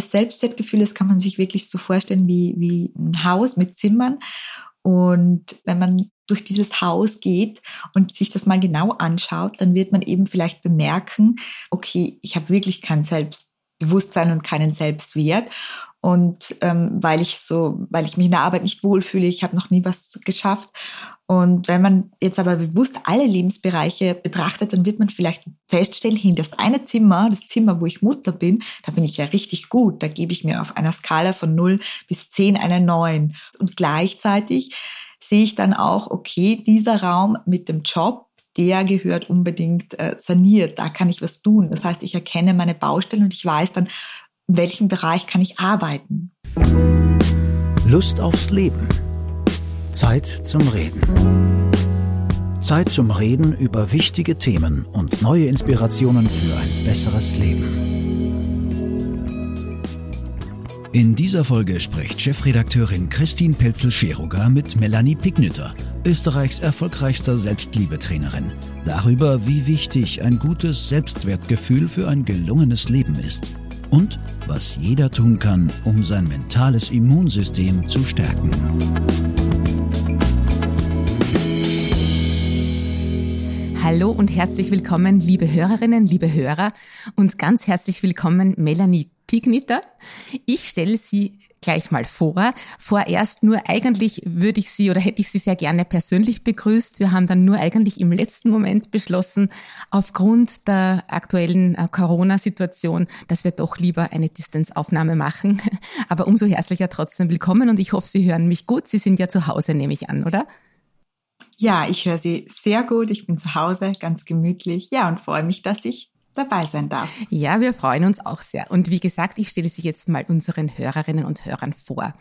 Das Selbstwertgefühl, das kann man sich wirklich so vorstellen wie, wie ein Haus mit Zimmern. Und wenn man durch dieses Haus geht und sich das mal genau anschaut, dann wird man eben vielleicht bemerken, okay, ich habe wirklich kein Selbstbewusstsein und keinen Selbstwert. Und ähm, weil ich so, weil ich mich in der Arbeit nicht wohlfühle, ich habe noch nie was geschafft. Und wenn man jetzt aber bewusst alle Lebensbereiche betrachtet, dann wird man vielleicht feststellen, hin das eine Zimmer, das Zimmer, wo ich Mutter bin, da bin ich ja richtig gut. Da gebe ich mir auf einer Skala von 0 bis 10 eine 9. Und gleichzeitig sehe ich dann auch, okay, dieser Raum mit dem Job, der gehört unbedingt äh, saniert. Da kann ich was tun. Das heißt, ich erkenne meine Baustellen und ich weiß dann, in welchem Bereich kann ich arbeiten. Lust aufs Leben. Zeit zum Reden. Zeit zum Reden über wichtige Themen und neue Inspirationen für ein besseres Leben. In dieser Folge spricht Chefredakteurin Christine Pelzel-Scheruger mit Melanie Pignütter, Österreichs erfolgreichster Selbstliebetrainerin, darüber, wie wichtig ein gutes Selbstwertgefühl für ein gelungenes Leben ist und was jeder tun kann, um sein mentales Immunsystem zu stärken. Hallo und herzlich willkommen, liebe Hörerinnen, liebe Hörer und ganz herzlich willkommen, Melanie Pignitter. Ich stelle Sie gleich mal vor. Vorerst nur eigentlich würde ich Sie oder hätte ich Sie sehr gerne persönlich begrüßt. Wir haben dann nur eigentlich im letzten Moment beschlossen, aufgrund der aktuellen äh, Corona-Situation, dass wir doch lieber eine Distanzaufnahme machen. Aber umso herzlicher trotzdem willkommen und ich hoffe, Sie hören mich gut. Sie sind ja zu Hause, nehme ich an, oder? Ja, ich höre Sie sehr gut. Ich bin zu Hause, ganz gemütlich. Ja, und freue mich, dass ich dabei sein darf. Ja, wir freuen uns auch sehr. Und wie gesagt, ich stelle Sie jetzt mal unseren Hörerinnen und Hörern vor.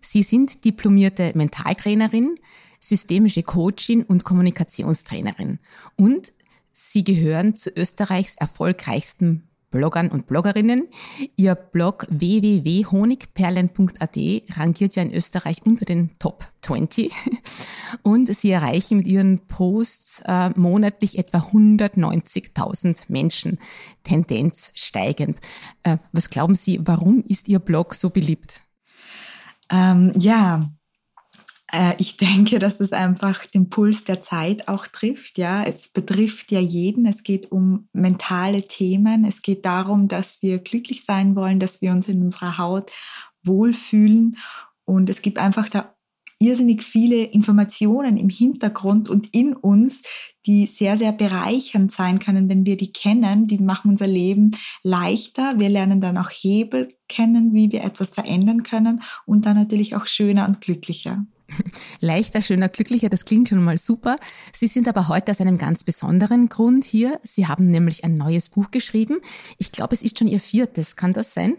Sie sind diplomierte Mentaltrainerin, systemische Coachin und Kommunikationstrainerin. Und Sie gehören zu Österreichs erfolgreichsten Bloggern und Bloggerinnen. Ihr Blog www.honigperlen.at rangiert ja in Österreich unter den Top 20 und sie erreichen mit ihren Posts äh, monatlich etwa 190.000 Menschen, Tendenz steigend. Äh, was glauben Sie, warum ist Ihr Blog so beliebt? Ähm, ja, ich denke, dass es einfach den Puls der Zeit auch trifft. Ja, es betrifft ja jeden. Es geht um mentale Themen. Es geht darum, dass wir glücklich sein wollen, dass wir uns in unserer Haut wohlfühlen. Und es gibt einfach da irrsinnig viele Informationen im Hintergrund und in uns, die sehr, sehr bereichernd sein können, wenn wir die kennen. Die machen unser Leben leichter. Wir lernen dann auch Hebel kennen, wie wir etwas verändern können und dann natürlich auch schöner und glücklicher. Leichter, schöner, glücklicher, das klingt schon mal super. Sie sind aber heute aus einem ganz besonderen Grund hier. Sie haben nämlich ein neues Buch geschrieben. Ich glaube, es ist schon Ihr viertes. Kann das sein?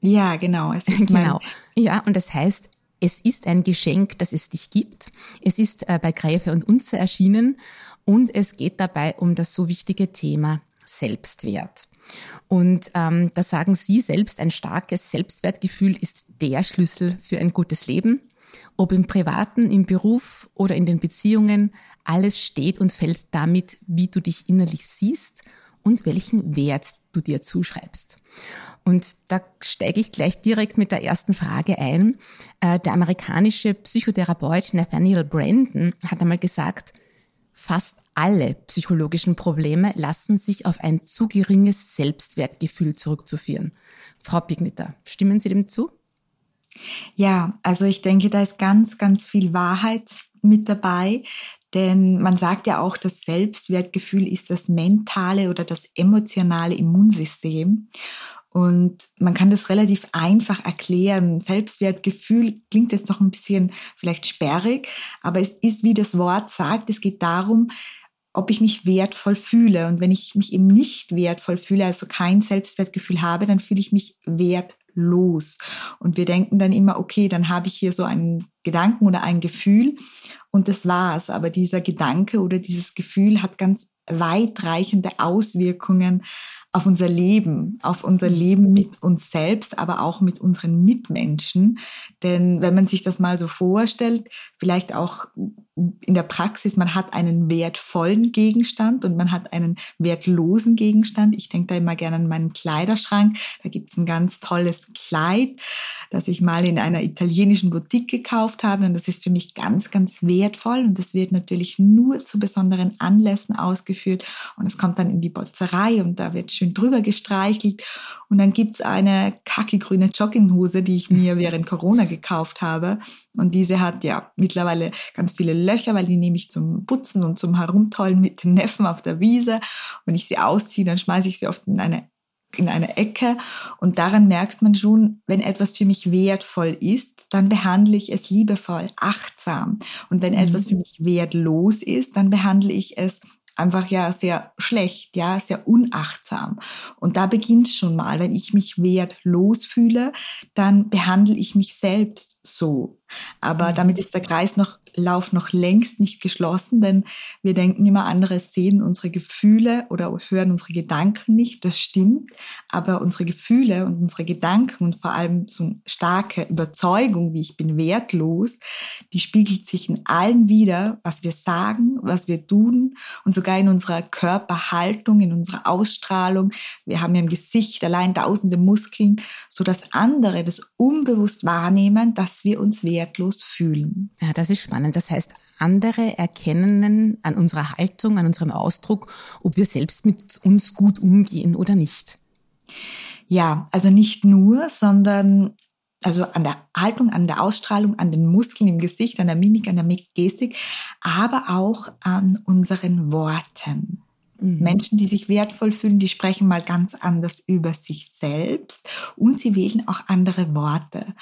Ja, genau. genau. Ja, und das heißt, es ist ein Geschenk, dass es dich gibt. Es ist äh, bei Gräfe und Unze erschienen und es geht dabei um das so wichtige Thema Selbstwert. Und ähm, da sagen Sie selbst, ein starkes Selbstwertgefühl ist der Schlüssel für ein gutes Leben. Ob im Privaten, im Beruf oder in den Beziehungen, alles steht und fällt damit, wie du dich innerlich siehst und welchen Wert du dir zuschreibst. Und da steige ich gleich direkt mit der ersten Frage ein. Äh, der amerikanische Psychotherapeut Nathaniel Brandon hat einmal gesagt, fast alle psychologischen Probleme lassen sich auf ein zu geringes Selbstwertgefühl zurückzuführen. Frau Pignitter, stimmen Sie dem zu? Ja, also ich denke, da ist ganz, ganz viel Wahrheit mit dabei. Denn man sagt ja auch, das Selbstwertgefühl ist das mentale oder das emotionale Immunsystem. Und man kann das relativ einfach erklären. Selbstwertgefühl klingt jetzt noch ein bisschen vielleicht sperrig, aber es ist, wie das Wort sagt, es geht darum, ob ich mich wertvoll fühle. Und wenn ich mich eben nicht wertvoll fühle, also kein Selbstwertgefühl habe, dann fühle ich mich wertvoll los. Und wir denken dann immer, okay, dann habe ich hier so einen Gedanken oder ein Gefühl und das war's. Aber dieser Gedanke oder dieses Gefühl hat ganz weitreichende Auswirkungen auf unser Leben, auf unser Leben mit uns selbst, aber auch mit unseren Mitmenschen. Denn wenn man sich das mal so vorstellt, vielleicht auch in der Praxis, man hat einen wertvollen Gegenstand und man hat einen wertlosen Gegenstand. Ich denke da immer gerne an meinen Kleiderschrank. Da gibt's ein ganz tolles Kleid, das ich mal in einer italienischen Boutique gekauft habe. Und das ist für mich ganz, ganz wertvoll. Und das wird natürlich nur zu besonderen Anlässen ausgeführt. Und es kommt dann in die Botzerei und da wird schön schön drüber gestreichelt. Und dann gibt's eine kackegrüne Jogginghose, die ich mir während Corona gekauft habe. Und diese hat ja mittlerweile ganz viele Löcher, weil die nehme ich zum Putzen und zum Herumtollen mit den Neffen auf der Wiese. Wenn ich sie ausziehe, dann schmeiße ich sie oft in eine in eine Ecke und daran merkt man schon, wenn etwas für mich wertvoll ist, dann behandle ich es liebevoll, achtsam. Und wenn mhm. etwas für mich wertlos ist, dann behandle ich es einfach ja sehr schlecht, ja, sehr unachtsam. Und da beginnt schon mal, wenn ich mich wertlos fühle, dann behandle ich mich selbst so. Aber mhm. damit ist der Kreis noch Lauf noch längst nicht geschlossen, denn wir denken immer, andere sehen unsere Gefühle oder hören unsere Gedanken nicht. Das stimmt. Aber unsere Gefühle und unsere Gedanken und vor allem so eine starke Überzeugung, wie ich bin wertlos, die spiegelt sich in allem wieder, was wir sagen, was wir tun und sogar in unserer Körperhaltung, in unserer Ausstrahlung. Wir haben ja im Gesicht allein tausende Muskeln, so dass andere das unbewusst wahrnehmen, dass wir uns wertlos fühlen. Ja, das ist spannend spannend. Das heißt, andere erkennen an unserer Haltung, an unserem Ausdruck, ob wir selbst mit uns gut umgehen oder nicht. Ja, also nicht nur, sondern also an der Haltung, an der Ausstrahlung, an den Muskeln im Gesicht, an der Mimik, an der Gestik, aber auch an unseren Worten. Mhm. Menschen, die sich wertvoll fühlen, die sprechen mal ganz anders über sich selbst und sie wählen auch andere Worte.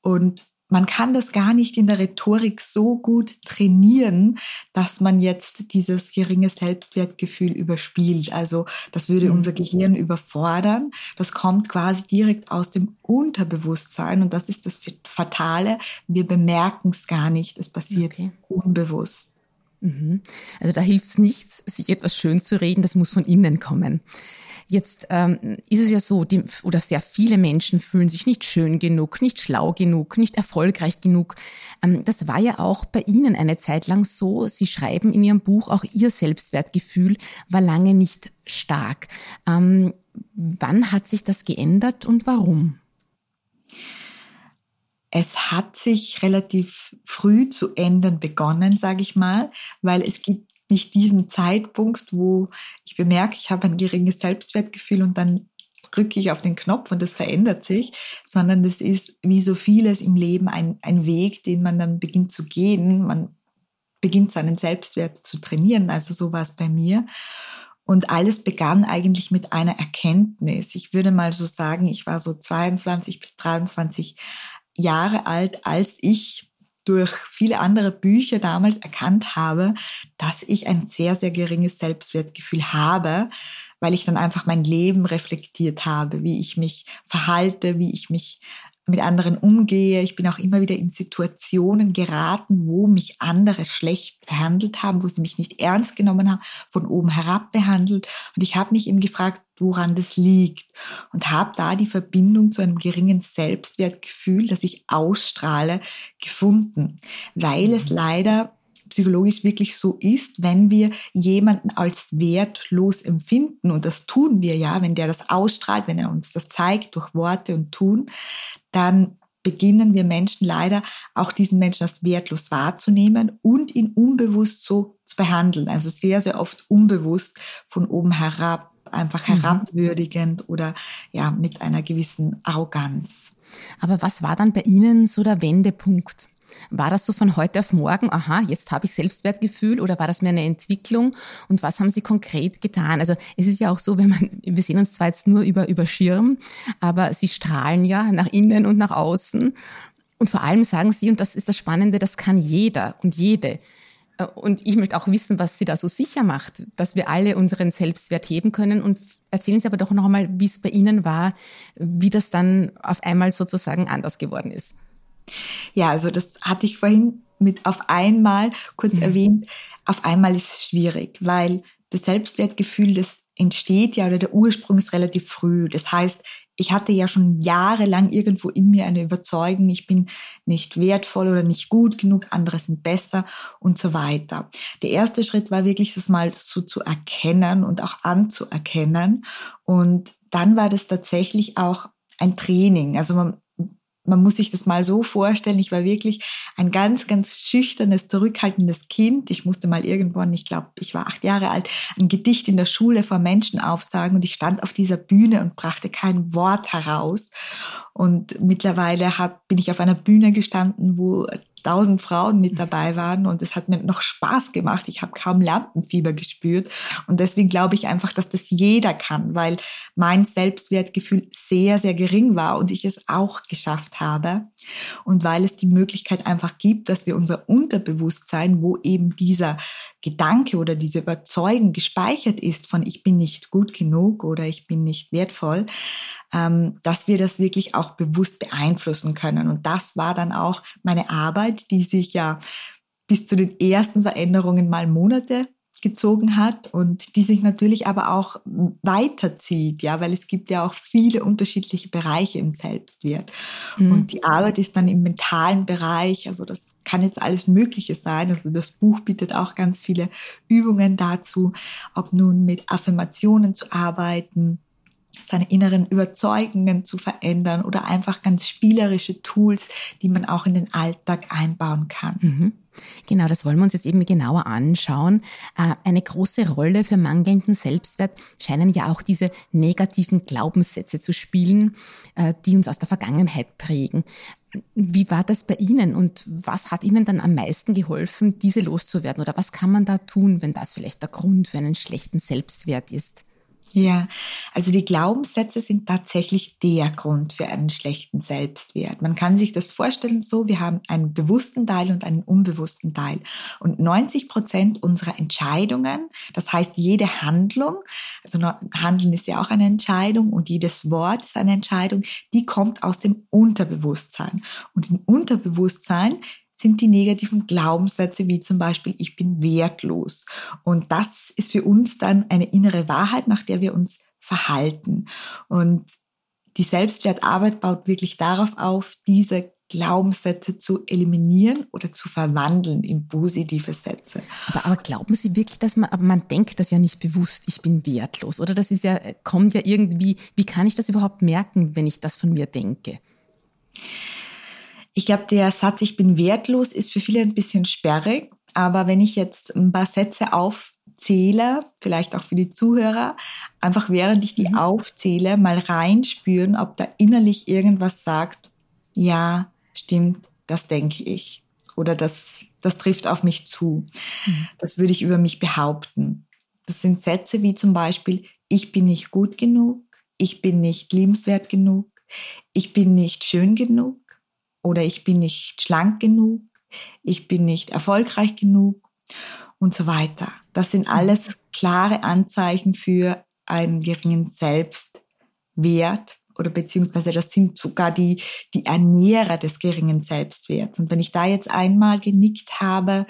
Und man kann das gar nicht in der Rhetorik so gut trainieren, dass man jetzt dieses geringe Selbstwertgefühl überspielt. Also das würde mhm. unser Gehirn überfordern. Das kommt quasi direkt aus dem Unterbewusstsein und das ist das Fatale. Wir bemerken es gar nicht. Es passiert okay. unbewusst. Mhm. Also da hilft es nichts, sich etwas schön zu reden, das muss von innen kommen. Jetzt ähm, ist es ja so, die, oder sehr viele Menschen fühlen sich nicht schön genug, nicht schlau genug, nicht erfolgreich genug. Ähm, das war ja auch bei Ihnen eine Zeit lang so. Sie schreiben in Ihrem Buch, auch Ihr Selbstwertgefühl war lange nicht stark. Ähm, wann hat sich das geändert und warum? Es hat sich relativ früh zu ändern begonnen, sage ich mal, weil es gibt nicht diesen Zeitpunkt, wo ich bemerke, ich habe ein geringes Selbstwertgefühl und dann drücke ich auf den Knopf und das verändert sich, sondern das ist wie so vieles im Leben ein, ein Weg, den man dann beginnt zu gehen. Man beginnt seinen Selbstwert zu trainieren. Also so war es bei mir. Und alles begann eigentlich mit einer Erkenntnis. Ich würde mal so sagen, ich war so 22 bis 23 Jahre alt, als ich durch viele andere Bücher damals erkannt habe, dass ich ein sehr, sehr geringes Selbstwertgefühl habe, weil ich dann einfach mein Leben reflektiert habe, wie ich mich verhalte, wie ich mich mit anderen umgehe. Ich bin auch immer wieder in Situationen geraten, wo mich andere schlecht behandelt haben, wo sie mich nicht ernst genommen haben, von oben herab behandelt. Und ich habe mich eben gefragt, woran das liegt und habe da die Verbindung zu einem geringen Selbstwertgefühl, das ich ausstrahle, gefunden, weil es mhm. leider psychologisch wirklich so ist, wenn wir jemanden als wertlos empfinden, und das tun wir ja, wenn der das ausstrahlt, wenn er uns das zeigt durch Worte und Tun, dann beginnen wir Menschen leider auch diesen Menschen als wertlos wahrzunehmen und ihn unbewusst so zu behandeln. Also sehr, sehr oft unbewusst von oben herab, einfach mhm. herabwürdigend oder ja, mit einer gewissen Arroganz. Aber was war dann bei Ihnen so der Wendepunkt? War das so von heute auf morgen, aha, jetzt habe ich Selbstwertgefühl oder war das mehr eine Entwicklung? Und was haben Sie konkret getan? Also es ist ja auch so, wenn man, wir sehen uns zwar jetzt nur über, über Schirm, aber Sie strahlen ja nach innen und nach außen. Und vor allem sagen Sie, und das ist das Spannende, das kann jeder und jede. Und ich möchte auch wissen, was Sie da so sicher macht, dass wir alle unseren Selbstwert heben können. Und erzählen Sie aber doch noch einmal, wie es bei Ihnen war, wie das dann auf einmal sozusagen anders geworden ist. Ja, also das hatte ich vorhin mit auf einmal kurz mhm. erwähnt. Auf einmal ist es schwierig, weil das Selbstwertgefühl, das entsteht ja oder der Ursprung ist relativ früh. Das heißt, ich hatte ja schon jahrelang irgendwo in mir eine Überzeugung, ich bin nicht wertvoll oder nicht gut genug, andere sind besser und so weiter. Der erste Schritt war wirklich, das mal so zu erkennen und auch anzuerkennen. Und dann war das tatsächlich auch ein Training. Also man, man muss sich das mal so vorstellen, ich war wirklich ein ganz, ganz schüchternes, zurückhaltendes Kind. Ich musste mal irgendwann, ich glaube, ich war acht Jahre alt, ein Gedicht in der Schule vor Menschen aufsagen und ich stand auf dieser Bühne und brachte kein Wort heraus. Und mittlerweile hat, bin ich auf einer Bühne gestanden, wo tausend Frauen mit dabei waren und es hat mir noch Spaß gemacht. Ich habe kaum Lampenfieber gespürt und deswegen glaube ich einfach, dass das jeder kann, weil mein Selbstwertgefühl sehr, sehr gering war und ich es auch geschafft habe und weil es die Möglichkeit einfach gibt, dass wir unser Unterbewusstsein, wo eben dieser Gedanke oder diese Überzeugung gespeichert ist von ich bin nicht gut genug oder ich bin nicht wertvoll, ähm, dass wir das wirklich auch bewusst beeinflussen können. Und das war dann auch meine Arbeit, die sich ja bis zu den ersten Veränderungen mal Monate gezogen hat und die sich natürlich aber auch weiterzieht, ja, weil es gibt ja auch viele unterschiedliche Bereiche im Selbstwert. Mhm. Und die Arbeit ist dann im mentalen Bereich, also das kann jetzt alles Mögliche sein. Also das Buch bietet auch ganz viele Übungen dazu, ob nun mit Affirmationen zu arbeiten, seine inneren Überzeugungen zu verändern oder einfach ganz spielerische Tools, die man auch in den Alltag einbauen kann. Mhm. Genau, das wollen wir uns jetzt eben genauer anschauen. Äh, eine große Rolle für mangelnden Selbstwert scheinen ja auch diese negativen Glaubenssätze zu spielen, äh, die uns aus der Vergangenheit prägen. Wie war das bei Ihnen und was hat Ihnen dann am meisten geholfen, diese loszuwerden? Oder was kann man da tun, wenn das vielleicht der Grund für einen schlechten Selbstwert ist? Ja, also die Glaubenssätze sind tatsächlich der Grund für einen schlechten Selbstwert. Man kann sich das vorstellen so, wir haben einen bewussten Teil und einen unbewussten Teil. Und 90 Prozent unserer Entscheidungen, das heißt jede Handlung, also Handeln ist ja auch eine Entscheidung und jedes Wort ist eine Entscheidung, die kommt aus dem Unterbewusstsein. Und im Unterbewusstsein sind die negativen Glaubenssätze wie zum Beispiel, ich bin wertlos. Und das ist für uns dann eine innere Wahrheit, nach der wir uns verhalten. Und die Selbstwertarbeit baut wirklich darauf auf, diese Glaubenssätze zu eliminieren oder zu verwandeln in positive Sätze. Aber, aber glauben Sie wirklich, dass man, aber man denkt das ja nicht bewusst, ich bin wertlos, oder das ist ja, kommt ja irgendwie, wie kann ich das überhaupt merken, wenn ich das von mir denke? Ich glaube, der Satz, ich bin wertlos, ist für viele ein bisschen sperrig. Aber wenn ich jetzt ein paar Sätze aufzähle, vielleicht auch für die Zuhörer, einfach während ich die mhm. aufzähle, mal reinspüren, ob da innerlich irgendwas sagt, ja, stimmt, das denke ich. Oder das, das trifft auf mich zu. Mhm. Das würde ich über mich behaupten. Das sind Sätze wie zum Beispiel, ich bin nicht gut genug, ich bin nicht liebenswert genug, ich bin nicht schön genug, oder ich bin nicht schlank genug, ich bin nicht erfolgreich genug und so weiter. Das sind alles klare Anzeichen für einen geringen Selbstwert oder beziehungsweise das sind sogar die, die Ernährer des geringen Selbstwerts. Und wenn ich da jetzt einmal genickt habe,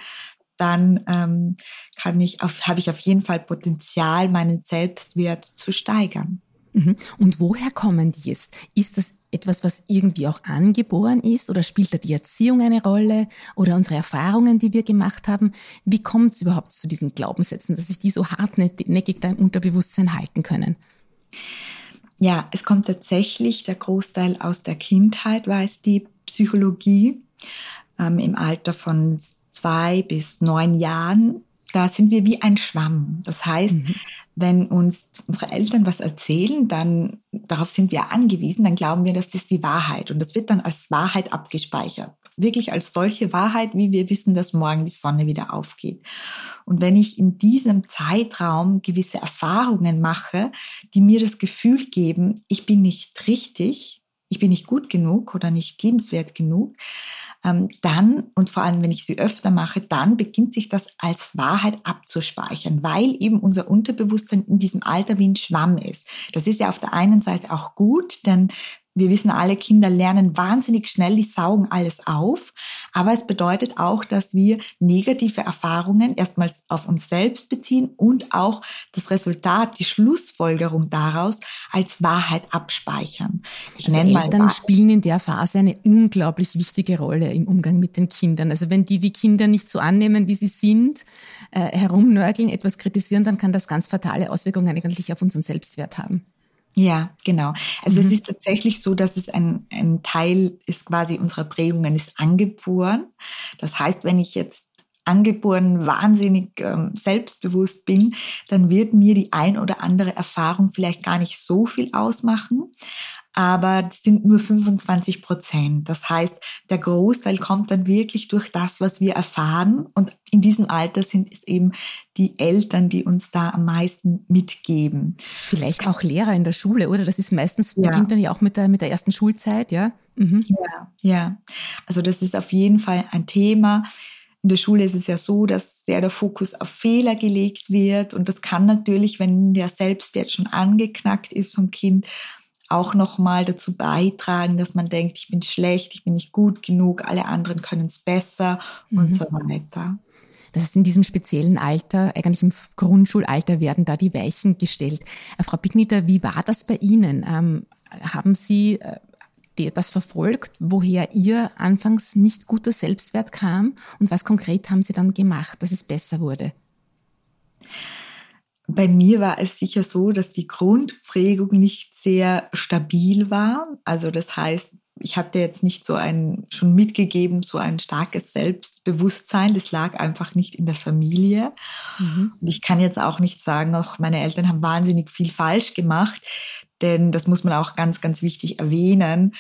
dann ähm, kann ich auf, habe ich auf jeden Fall Potenzial, meinen Selbstwert zu steigern. Mhm. Und woher kommen die jetzt? Ist das etwas, was irgendwie auch angeboren ist oder spielt da die Erziehung eine Rolle oder unsere Erfahrungen, die wir gemacht haben? Wie kommt es überhaupt zu diesen Glaubenssätzen, dass sich die so hartnäckig da im Unterbewusstsein halten können? Ja, es kommt tatsächlich der Großteil aus der Kindheit, weiß die Psychologie. Ähm, Im Alter von zwei bis neun Jahren da sind wir wie ein Schwamm. Das heißt, mhm. wenn uns unsere Eltern was erzählen, dann darauf sind wir angewiesen, dann glauben wir, das ist die Wahrheit. Und das wird dann als Wahrheit abgespeichert. Wirklich als solche Wahrheit, wie wir wissen, dass morgen die Sonne wieder aufgeht. Und wenn ich in diesem Zeitraum gewisse Erfahrungen mache, die mir das Gefühl geben, ich bin nicht richtig, ich bin nicht gut genug oder nicht liebenswert genug, ähm, dann, und vor allem wenn ich sie öfter mache, dann beginnt sich das als Wahrheit abzuspeichern, weil eben unser Unterbewusstsein in diesem Alter wie ein Schwamm ist. Das ist ja auf der einen Seite auch gut, denn wir wissen alle, Kinder lernen wahnsinnig schnell, die saugen alles auf. Aber es bedeutet auch, dass wir negative Erfahrungen erstmals auf uns selbst beziehen und auch das Resultat, die Schlussfolgerung daraus als Wahrheit abspeichern. Ich also nenne Eltern mal spielen in der Phase eine unglaublich wichtige Rolle im Umgang mit den Kindern. Also wenn die die Kinder nicht so annehmen, wie sie sind, äh, herumnörgeln, etwas kritisieren, dann kann das ganz fatale Auswirkungen eigentlich auf unseren Selbstwert haben. Ja, genau. Also mhm. es ist tatsächlich so, dass es ein, ein Teil ist quasi unserer Prägungen, ist angeboren. Das heißt, wenn ich jetzt angeboren wahnsinnig ähm, selbstbewusst bin, dann wird mir die ein oder andere Erfahrung vielleicht gar nicht so viel ausmachen aber das sind nur 25 Prozent. Das heißt, der Großteil kommt dann wirklich durch das, was wir erfahren. Und in diesem Alter sind es eben die Eltern, die uns da am meisten mitgeben. Vielleicht auch Lehrer in der Schule, oder? Das ist meistens, ja. beginnt dann ja auch mit der, mit der ersten Schulzeit, ja? Mhm. Ja, ja. Also das ist auf jeden Fall ein Thema. In der Schule ist es ja so, dass sehr der Fokus auf Fehler gelegt wird. Und das kann natürlich, wenn der Selbstwert schon angeknackt ist vom Kind, auch nochmal dazu beitragen, dass man denkt, ich bin schlecht, ich bin nicht gut genug, alle anderen können es besser mhm. und so weiter. Das heißt, in diesem speziellen Alter, eigentlich im Grundschulalter, werden da die Weichen gestellt. Äh, Frau Pigniter, wie war das bei Ihnen? Ähm, haben Sie äh, das verfolgt, woher Ihr anfangs nicht guter Selbstwert kam und was konkret haben Sie dann gemacht, dass es besser wurde? Bei mir war es sicher so, dass die Grundprägung nicht sehr stabil war. Also das heißt, ich hatte jetzt nicht so ein, schon mitgegeben, so ein starkes Selbstbewusstsein. Das lag einfach nicht in der Familie. Mhm. Und ich kann jetzt auch nicht sagen, auch meine Eltern haben wahnsinnig viel falsch gemacht, denn das muss man auch ganz, ganz wichtig erwähnen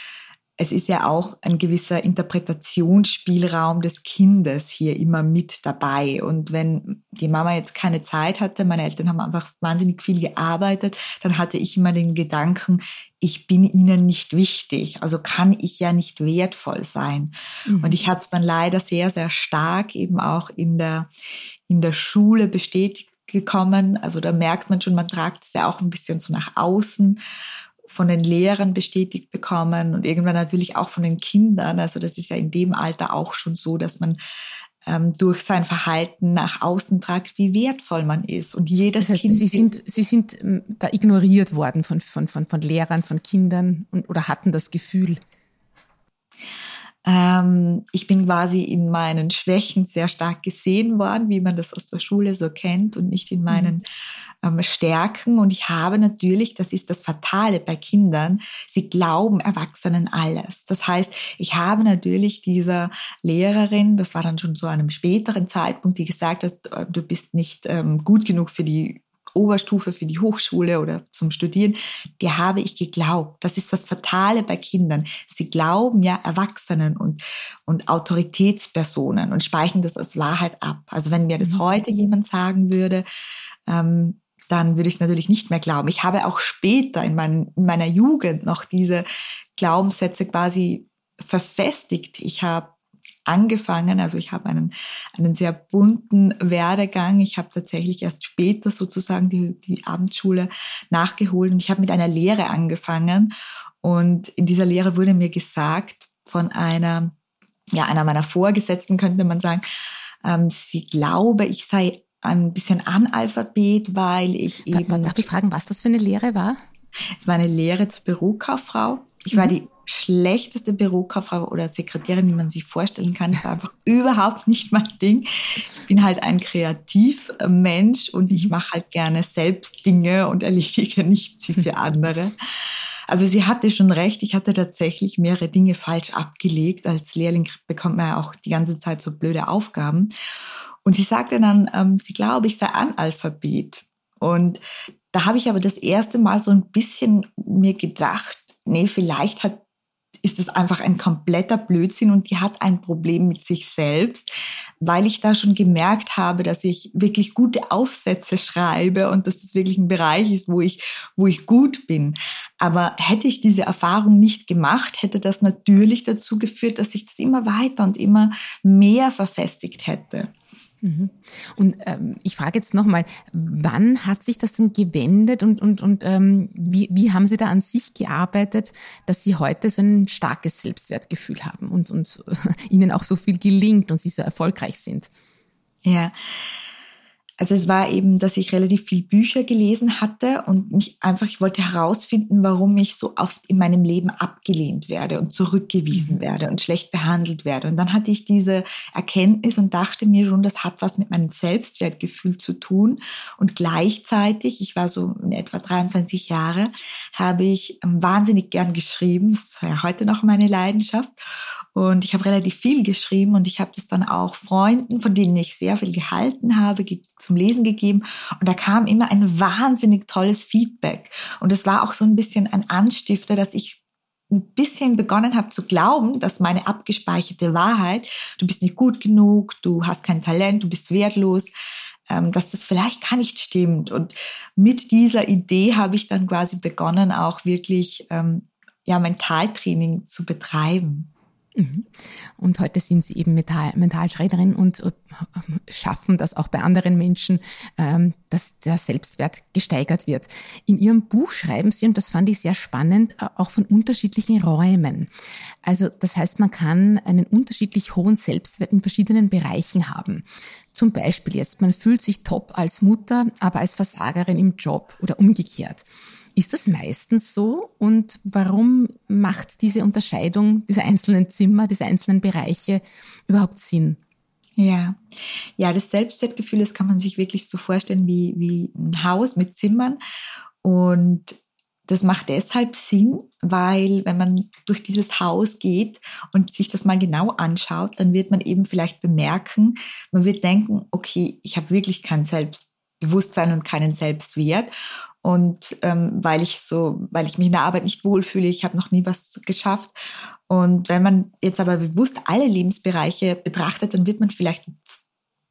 es ist ja auch ein gewisser Interpretationsspielraum des Kindes hier immer mit dabei. Und wenn die Mama jetzt keine Zeit hatte, meine Eltern haben einfach wahnsinnig viel gearbeitet, dann hatte ich immer den Gedanken, ich bin ihnen nicht wichtig, also kann ich ja nicht wertvoll sein. Mhm. Und ich habe es dann leider sehr, sehr stark eben auch in der, in der Schule bestätigt gekommen. Also da merkt man schon, man tragt es ja auch ein bisschen so nach außen von den Lehrern bestätigt bekommen und irgendwann natürlich auch von den Kindern. Also das ist ja in dem Alter auch schon so, dass man ähm, durch sein Verhalten nach außen tragt, wie wertvoll man ist. Und jedes das heißt, Kind. Sie sind, Sie sind ähm, da ignoriert worden von, von, von, von Lehrern, von Kindern und, oder hatten das Gefühl? Ähm, ich bin quasi in meinen Schwächen sehr stark gesehen worden, wie man das aus der Schule so kennt und nicht in meinen mhm ähm, stärken. Und ich habe natürlich, das ist das Fatale bei Kindern, sie glauben Erwachsenen alles. Das heißt, ich habe natürlich dieser Lehrerin, das war dann schon zu einem späteren Zeitpunkt, die gesagt hat, du bist nicht ähm, gut genug für die Oberstufe für die Hochschule oder zum Studieren, die habe ich geglaubt. Das ist das Fatale bei Kindern. Sie glauben ja Erwachsenen und, und Autoritätspersonen und speichern das als Wahrheit ab. Also wenn mir das mhm. heute jemand sagen würde, ähm, dann würde ich es natürlich nicht mehr glauben. Ich habe auch später in, mein, in meiner Jugend noch diese Glaubenssätze quasi verfestigt. Ich habe angefangen, also ich habe einen, einen sehr bunten Werdegang. Ich habe tatsächlich erst später sozusagen die, die Abendschule nachgeholt und ich habe mit einer Lehre angefangen. Und in dieser Lehre wurde mir gesagt von einer, ja, einer meiner Vorgesetzten könnte man sagen, ähm, sie glaube, ich sei ein bisschen Analphabet, weil ich eben. Darf, darf ich fragen, was das für eine Lehre war? Es war eine Lehre zur Bürokauffrau. Ich war mhm. die schlechteste Bürokauffrau oder Sekretärin, die man sich vorstellen kann. Das war einfach überhaupt nicht mein Ding. Ich bin halt ein Kreativmensch und ich mhm. mache halt gerne selbst Dinge und erledige nicht sie für andere. Also sie hatte schon recht, ich hatte tatsächlich mehrere Dinge falsch abgelegt. Als Lehrling bekommt man ja auch die ganze Zeit so blöde Aufgaben. Und sie sagte dann, ähm, sie glaube, ich sei Analphabet. Und da habe ich aber das erste Mal so ein bisschen mir gedacht, nee, vielleicht hat ist es einfach ein kompletter Blödsinn und die hat ein Problem mit sich selbst, weil ich da schon gemerkt habe, dass ich wirklich gute Aufsätze schreibe und dass das wirklich ein Bereich ist, wo ich, wo ich gut bin. Aber hätte ich diese Erfahrung nicht gemacht, hätte das natürlich dazu geführt, dass ich das immer weiter und immer mehr verfestigt hätte. Mhm. Und ähm, ich frage jetzt nochmal, wann hat sich das denn gewendet und, und, und ähm, wie, wie haben Sie da an sich gearbeitet, dass Sie heute so ein starkes Selbstwertgefühl haben und, und Ihnen auch so viel gelingt und Sie so erfolgreich sind? Ja, also es war eben, dass ich relativ viel Bücher gelesen hatte und mich einfach, ich wollte herausfinden, warum ich so oft in meinem Leben abgelehnt werde und zurückgewiesen mhm. werde und schlecht behandelt werde. Und dann hatte ich diese Erkenntnis und dachte mir schon, das hat was mit meinem Selbstwertgefühl zu tun. Und gleichzeitig, ich war so in etwa 23 Jahre, habe ich wahnsinnig gern geschrieben. Das ist ja heute noch meine Leidenschaft. Und ich habe relativ viel geschrieben und ich habe das dann auch Freunden, von denen ich sehr viel gehalten habe, zum Lesen gegeben. Und da kam immer ein wahnsinnig tolles Feedback. Und es war auch so ein bisschen ein Anstifter, dass ich ein bisschen begonnen habe zu glauben, dass meine abgespeicherte Wahrheit, du bist nicht gut genug, du hast kein Talent, du bist wertlos, ähm, dass das vielleicht gar nicht stimmt. Und mit dieser Idee habe ich dann quasi begonnen, auch wirklich ähm, ja, Mentaltraining zu betreiben. Mhm. Und heute sind Sie eben Mental, Mentaltrainerin und äh, schaffen das auch bei anderen Menschen, ähm, dass der Selbstwert gesteigert wird. In Ihrem Buch schreiben Sie, und das fand ich sehr spannend, äh, auch von unterschiedlichen Räumen. Also das heißt, man kann einen unterschiedlich hohen Selbstwert in verschiedenen Bereichen haben. Zum Beispiel jetzt, man fühlt sich top als Mutter, aber als Versagerin im Job oder umgekehrt. Ist das meistens so? Und warum macht diese Unterscheidung dieser einzelnen Zimmer, dieser einzelnen Bereiche überhaupt Sinn? Ja, ja, das Selbstwertgefühl, das kann man sich wirklich so vorstellen wie, wie ein Haus mit Zimmern. Und das macht deshalb Sinn, weil wenn man durch dieses Haus geht und sich das mal genau anschaut, dann wird man eben vielleicht bemerken, man wird denken, okay, ich habe wirklich kein Selbstbewusstsein und keinen Selbstwert. Und ähm, weil ich so, weil ich mich in der Arbeit nicht wohlfühle, ich habe noch nie was geschafft. Und wenn man jetzt aber bewusst alle Lebensbereiche betrachtet, dann wird man vielleicht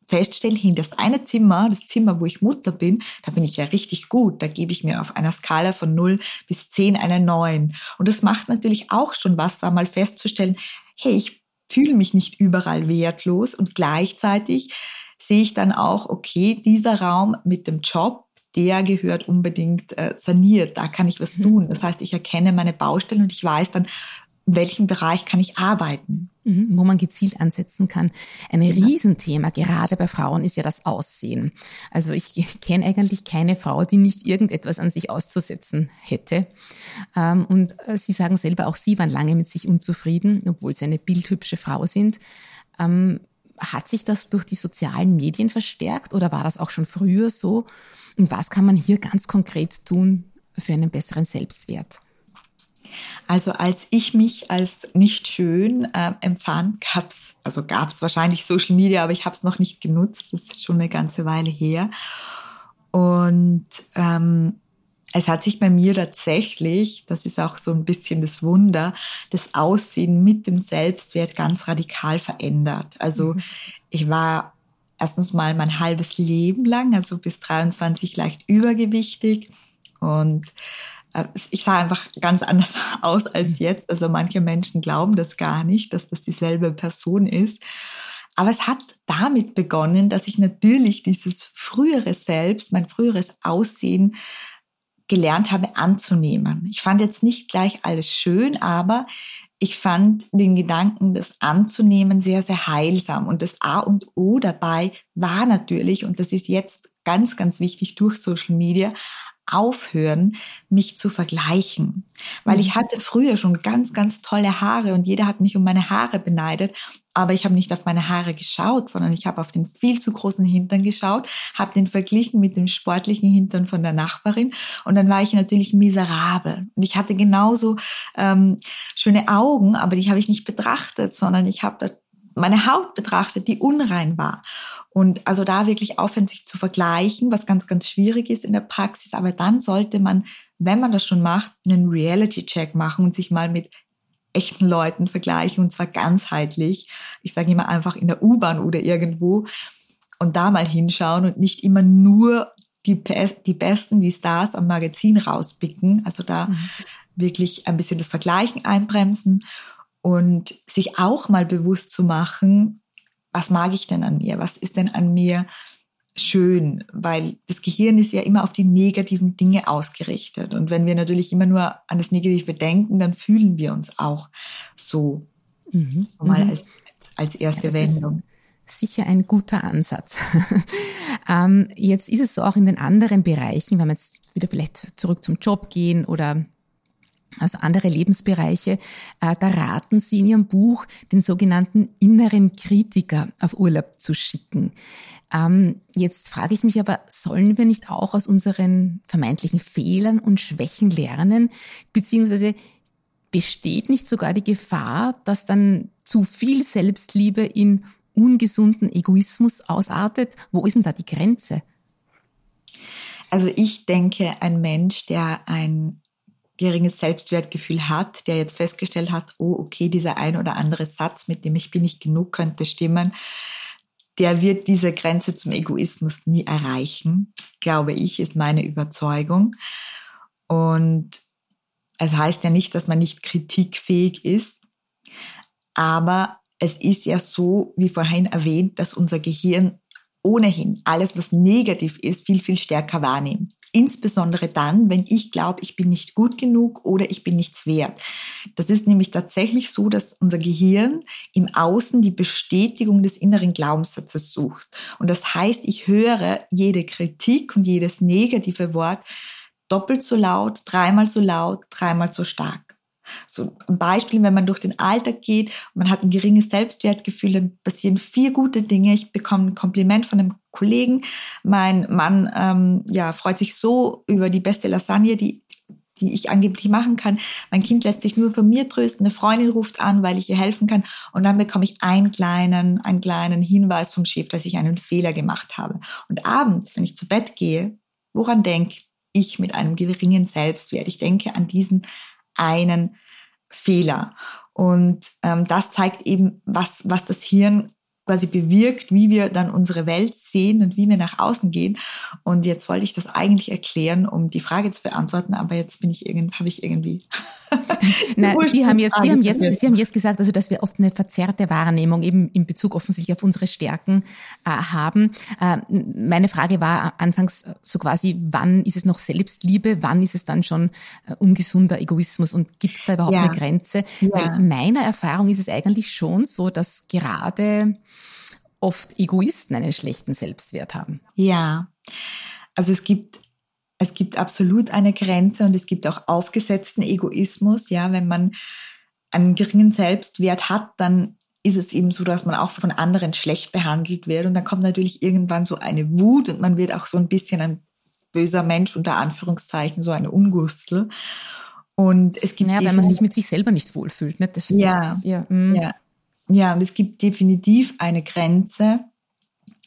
feststellen, hin das eine Zimmer, das Zimmer, wo ich Mutter bin, da bin ich ja richtig gut. Da gebe ich mir auf einer Skala von 0 bis 10 eine 9. Und das macht natürlich auch schon was, da mal festzustellen, hey, ich fühle mich nicht überall wertlos und gleichzeitig sehe ich dann auch, okay, dieser Raum mit dem Job, der gehört unbedingt äh, saniert, da kann ich was mhm. tun. Das heißt, ich erkenne meine Baustellen und ich weiß dann, in welchem Bereich kann ich arbeiten. Mhm, wo man gezielt ansetzen kann. Ein Riesenthema, gerade bei Frauen, ist ja das Aussehen. Also ich kenne eigentlich keine Frau, die nicht irgendetwas an sich auszusetzen hätte. Ähm, und äh, Sie sagen selber, auch Sie waren lange mit sich unzufrieden, obwohl Sie eine bildhübsche Frau sind. Hat sich das durch die sozialen Medien verstärkt oder war das auch schon früher so? Und was kann man hier ganz konkret tun für einen besseren Selbstwert? Also als ich mich als nicht schön äh, empfand, gab's also gab's wahrscheinlich Social Media, aber ich habe es noch nicht genutzt. Das ist schon eine ganze Weile her. Und ähm, es hat sich bei mir tatsächlich, das ist auch so ein bisschen das Wunder, das Aussehen mit dem Selbstwert ganz radikal verändert. Also mhm. ich war erstens mal mein halbes Leben lang, also bis 23 leicht übergewichtig und äh, ich sah einfach ganz anders aus als jetzt. Also manche Menschen glauben das gar nicht, dass das dieselbe Person ist. Aber es hat damit begonnen, dass ich natürlich dieses frühere Selbst, mein früheres Aussehen gelernt habe anzunehmen. Ich fand jetzt nicht gleich alles schön, aber ich fand den Gedanken, das anzunehmen, sehr, sehr heilsam. Und das A und O dabei war natürlich, und das ist jetzt ganz, ganz wichtig durch Social Media, aufhören, mich zu vergleichen. Weil ich mhm. hatte früher schon ganz, ganz tolle Haare und jeder hat mich um meine Haare beneidet. Aber ich habe nicht auf meine Haare geschaut, sondern ich habe auf den viel zu großen Hintern geschaut, habe den verglichen mit dem sportlichen Hintern von der Nachbarin und dann war ich natürlich miserabel. Und ich hatte genauso ähm, schöne Augen, aber die habe ich nicht betrachtet, sondern ich habe meine Haut betrachtet, die unrein war. Und also da wirklich aufhören, sich zu vergleichen, was ganz, ganz schwierig ist in der Praxis. Aber dann sollte man, wenn man das schon macht, einen Reality-Check machen und sich mal mit echten Leuten vergleichen und zwar ganzheitlich. Ich sage immer einfach in der U-Bahn oder irgendwo und da mal hinschauen und nicht immer nur die, die Besten, die Stars am Magazin rauspicken. Also da mhm. wirklich ein bisschen das Vergleichen einbremsen und sich auch mal bewusst zu machen, was mag ich denn an mir? Was ist denn an mir schön? Weil das Gehirn ist ja immer auf die negativen Dinge ausgerichtet. Und wenn wir natürlich immer nur an das Negative denken, dann fühlen wir uns auch so. Mhm. so mal mhm. als, als erste ja, Wendung sicher ein guter Ansatz. ähm, jetzt ist es so auch in den anderen Bereichen, wenn wir jetzt wieder vielleicht zurück zum Job gehen oder also andere Lebensbereiche, äh, da raten Sie in Ihrem Buch, den sogenannten inneren Kritiker auf Urlaub zu schicken. Ähm, jetzt frage ich mich aber, sollen wir nicht auch aus unseren vermeintlichen Fehlern und Schwächen lernen, beziehungsweise besteht nicht sogar die Gefahr, dass dann zu viel Selbstliebe in ungesunden Egoismus ausartet? Wo ist denn da die Grenze? Also ich denke, ein Mensch, der ein geringes Selbstwertgefühl hat, der jetzt festgestellt hat, oh, okay, dieser ein oder andere Satz, mit dem ich bin nicht genug könnte stimmen, der wird diese Grenze zum Egoismus nie erreichen, glaube ich, ist meine Überzeugung. Und es heißt ja nicht, dass man nicht kritikfähig ist, aber es ist ja so, wie vorhin erwähnt, dass unser Gehirn ohnehin alles, was negativ ist, viel, viel stärker wahrnimmt. Insbesondere dann, wenn ich glaube, ich bin nicht gut genug oder ich bin nichts wert. Das ist nämlich tatsächlich so, dass unser Gehirn im Außen die Bestätigung des inneren Glaubenssatzes sucht. Und das heißt, ich höre jede Kritik und jedes negative Wort doppelt so laut, dreimal so laut, dreimal so stark. So ein Beispiel, wenn man durch den Alltag geht und man hat ein geringes Selbstwertgefühl, dann passieren vier gute Dinge. Ich bekomme ein Kompliment von einem Kollegen. Mein Mann ähm, ja, freut sich so über die beste Lasagne, die, die ich angeblich machen kann. Mein Kind lässt sich nur von mir trösten. Eine Freundin ruft an, weil ich ihr helfen kann. Und dann bekomme ich einen kleinen, einen kleinen Hinweis vom Chef, dass ich einen Fehler gemacht habe. Und abends, wenn ich zu Bett gehe, woran denke ich mit einem geringen Selbstwert? Ich denke an diesen einen Fehler. Und ähm, das zeigt eben, was, was das Hirn quasi bewirkt, wie wir dann unsere Welt sehen und wie wir nach außen gehen. Und jetzt wollte ich das eigentlich erklären, um die Frage zu beantworten, aber jetzt bin ich irgendwie, habe ich irgendwie. Na, Sie haben jetzt, Sie haben jetzt, Sie haben jetzt gesagt, also, dass wir oft eine verzerrte Wahrnehmung eben in Bezug offensichtlich auf unsere Stärken äh, haben. Äh, meine Frage war anfangs so quasi, wann ist es noch Selbstliebe, wann ist es dann schon äh, ungesunder Egoismus und gibt es da überhaupt ja. eine Grenze? Ja. Weil meiner Erfahrung ist es eigentlich schon so, dass gerade oft Egoisten einen schlechten Selbstwert haben. Ja, also es gibt es gibt absolut eine Grenze und es gibt auch aufgesetzten Egoismus. Ja, wenn man einen geringen Selbstwert hat, dann ist es eben so, dass man auch von anderen schlecht behandelt wird. Und dann kommt natürlich irgendwann so eine Wut und man wird auch so ein bisschen ein böser Mensch unter Anführungszeichen, so eine Ungustel. Und es gibt. Ja, wenn man sich mit sich selber nicht wohlfühlt. Ne? Das, das, ja, das, ja, mm. ja. Ja, und es gibt definitiv eine Grenze.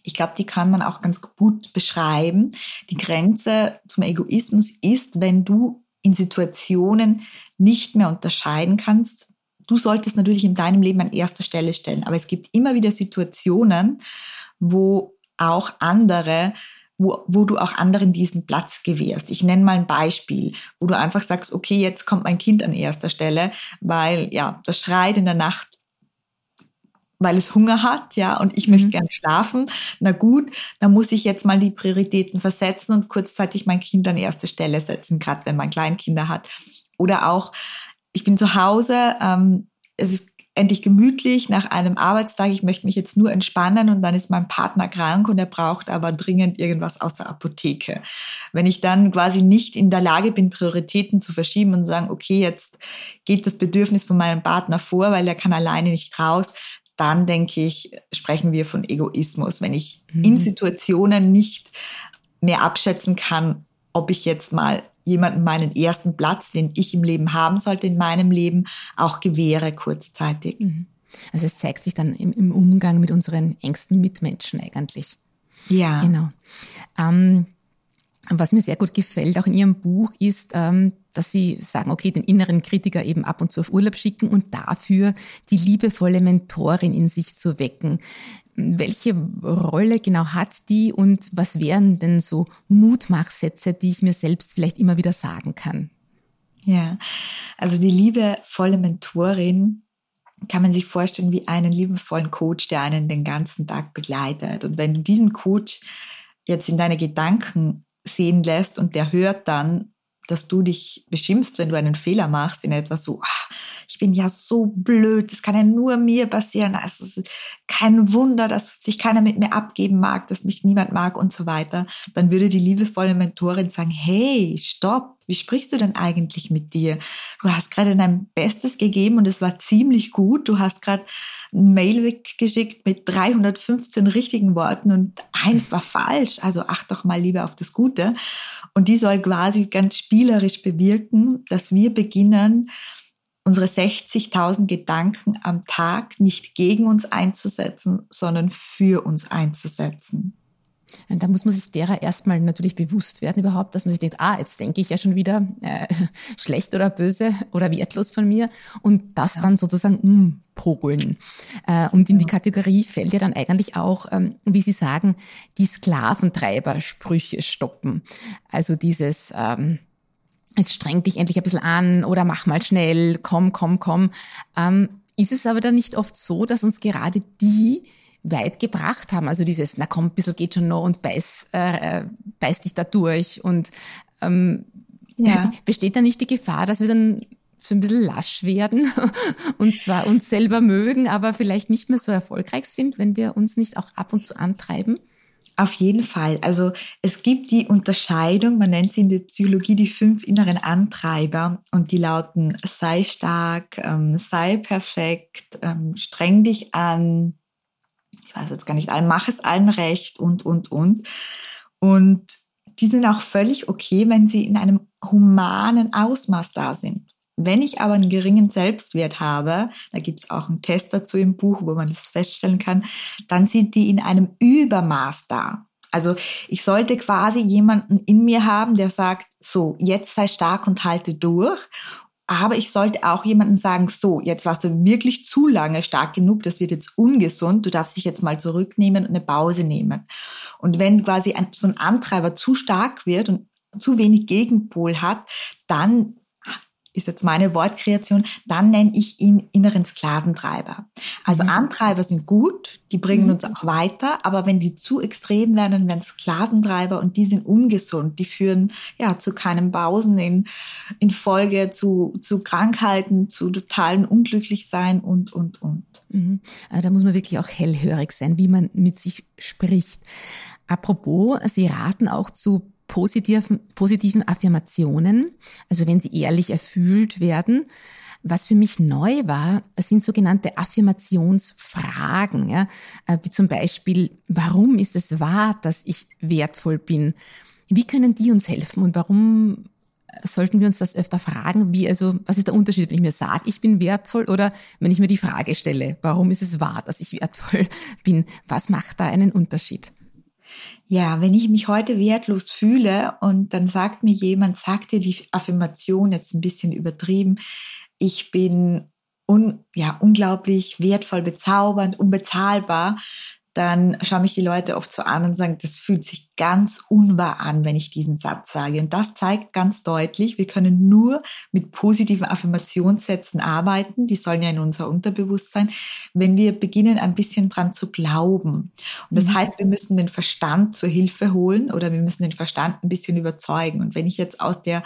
Ich glaube, die kann man auch ganz gut beschreiben. Die Grenze zum Egoismus ist, wenn du in Situationen nicht mehr unterscheiden kannst. Du solltest natürlich in deinem Leben an erster Stelle stellen, aber es gibt immer wieder Situationen, wo auch andere wo, wo du auch anderen diesen Platz gewährst. Ich nenne mal ein Beispiel, wo du einfach sagst, okay, jetzt kommt mein Kind an erster Stelle, weil ja, das schreit in der Nacht weil es Hunger hat, ja, und ich mhm. möchte gern schlafen. Na gut, dann muss ich jetzt mal die Prioritäten versetzen und kurzzeitig mein Kind an erste Stelle setzen, gerade wenn man Kleinkinder hat. Oder auch, ich bin zu Hause, ähm, es ist endlich gemütlich nach einem Arbeitstag, ich möchte mich jetzt nur entspannen und dann ist mein Partner krank und er braucht aber dringend irgendwas aus der Apotheke. Wenn ich dann quasi nicht in der Lage bin, Prioritäten zu verschieben und zu sagen, okay, jetzt geht das Bedürfnis von meinem Partner vor, weil er kann alleine nicht raus, dann denke ich, sprechen wir von Egoismus, wenn ich mhm. in Situationen nicht mehr abschätzen kann, ob ich jetzt mal jemanden meinen ersten Platz, den ich im Leben haben sollte, in meinem Leben, auch gewähre kurzzeitig. Mhm. Also es zeigt sich dann im, im, Umgang mit unseren engsten Mitmenschen eigentlich. Ja. Genau. Ähm, was mir sehr gut gefällt, auch in Ihrem Buch, ist, ähm, dass Sie sagen, okay, den inneren Kritiker eben ab und zu auf Urlaub schicken und dafür die liebevolle Mentorin in sich zu wecken. Welche Rolle genau hat die und was wären denn so Mutmachsätze, die ich mir selbst vielleicht immer wieder sagen kann? Ja, also die liebevolle Mentorin kann man sich vorstellen wie einen liebevollen Coach, der einen den ganzen Tag begleitet. Und wenn du diesen Coach jetzt in deine Gedanken sehen lässt und der hört dann, dass du dich beschimpfst, wenn du einen Fehler machst in etwas so, ach, ich bin ja so blöd, das kann ja nur mir passieren, also es ist kein Wunder, dass sich keiner mit mir abgeben mag, dass mich niemand mag und so weiter, dann würde die liebevolle Mentorin sagen, hey, stopp, wie sprichst du denn eigentlich mit dir? Du hast gerade dein Bestes gegeben und es war ziemlich gut. Du hast gerade ein Mail weggeschickt mit 315 richtigen Worten und eins war falsch. Also acht doch mal lieber auf das Gute. Und die soll quasi ganz spielerisch bewirken, dass wir beginnen, unsere 60.000 Gedanken am Tag nicht gegen uns einzusetzen, sondern für uns einzusetzen. Da muss man sich derer erstmal natürlich bewusst werden überhaupt, dass man sich denkt, ah, jetzt denke ich ja schon wieder äh, schlecht oder böse oder wertlos von mir und das ja. dann sozusagen umpogeln. Äh, und in die Kategorie fällt ja dann eigentlich auch, ähm, wie Sie sagen, die Sklaventreiber-Sprüche stoppen. Also dieses, ähm, jetzt streng dich endlich ein bisschen an oder mach mal schnell, komm, komm, komm. Ähm, ist es aber dann nicht oft so, dass uns gerade die weit gebracht haben. Also dieses, na komm, ein bisschen geht schon noch und beiß, äh, beiß dich da durch. Und ähm, ja. besteht da nicht die Gefahr, dass wir dann so ein bisschen lasch werden und zwar uns selber mögen, aber vielleicht nicht mehr so erfolgreich sind, wenn wir uns nicht auch ab und zu antreiben? Auf jeden Fall. Also es gibt die Unterscheidung, man nennt sie in der Psychologie die fünf inneren Antreiber und die lauten sei stark, ähm, sei perfekt, ähm, streng dich an, ich weiß jetzt gar nicht allen, mach es allen recht und, und, und. Und die sind auch völlig okay, wenn sie in einem humanen Ausmaß da sind. Wenn ich aber einen geringen Selbstwert habe, da gibt es auch einen Test dazu im Buch, wo man das feststellen kann, dann sind die in einem Übermaß da. Also ich sollte quasi jemanden in mir haben, der sagt, so, jetzt sei stark und halte durch. Aber ich sollte auch jemanden sagen, so, jetzt warst du wirklich zu lange stark genug, das wird jetzt ungesund, du darfst dich jetzt mal zurücknehmen und eine Pause nehmen. Und wenn quasi ein, so ein Antreiber zu stark wird und zu wenig Gegenpol hat, dann ist jetzt meine Wortkreation, dann nenne ich ihn inneren Sklaventreiber. Also mhm. Antreiber sind gut, die bringen mhm. uns auch weiter, aber wenn die zu extrem werden, dann werden Sklaventreiber und die sind ungesund. Die führen ja zu keinem Pausen in, in Folge, zu, zu Krankheiten, zu totalen Unglücklichsein und, und, und. Mhm. Da muss man wirklich auch hellhörig sein, wie man mit sich spricht. Apropos, Sie raten auch zu positiven, positiven Affirmationen, also wenn sie ehrlich erfüllt werden. Was für mich neu war, sind sogenannte Affirmationsfragen, ja, äh, wie zum Beispiel, warum ist es wahr, dass ich wertvoll bin? Wie können die uns helfen und warum sollten wir uns das öfter fragen? Wie, also, was ist der Unterschied, wenn ich mir sage, ich bin wertvoll oder wenn ich mir die Frage stelle, warum ist es wahr, dass ich wertvoll bin? Was macht da einen Unterschied? Ja, wenn ich mich heute wertlos fühle und dann sagt mir jemand, sagt dir die Affirmation jetzt ein bisschen übertrieben, ich bin un, ja, unglaublich wertvoll, bezaubernd, unbezahlbar, dann schauen mich die Leute oft so an und sagen, das fühlt sich ganz unwahr an, wenn ich diesen Satz sage. Und das zeigt ganz deutlich, wir können nur mit positiven Affirmationssätzen arbeiten. Die sollen ja in unser Unterbewusstsein, wenn wir beginnen, ein bisschen dran zu glauben. Und das mhm. heißt, wir müssen den Verstand zur Hilfe holen oder wir müssen den Verstand ein bisschen überzeugen. Und wenn ich jetzt aus der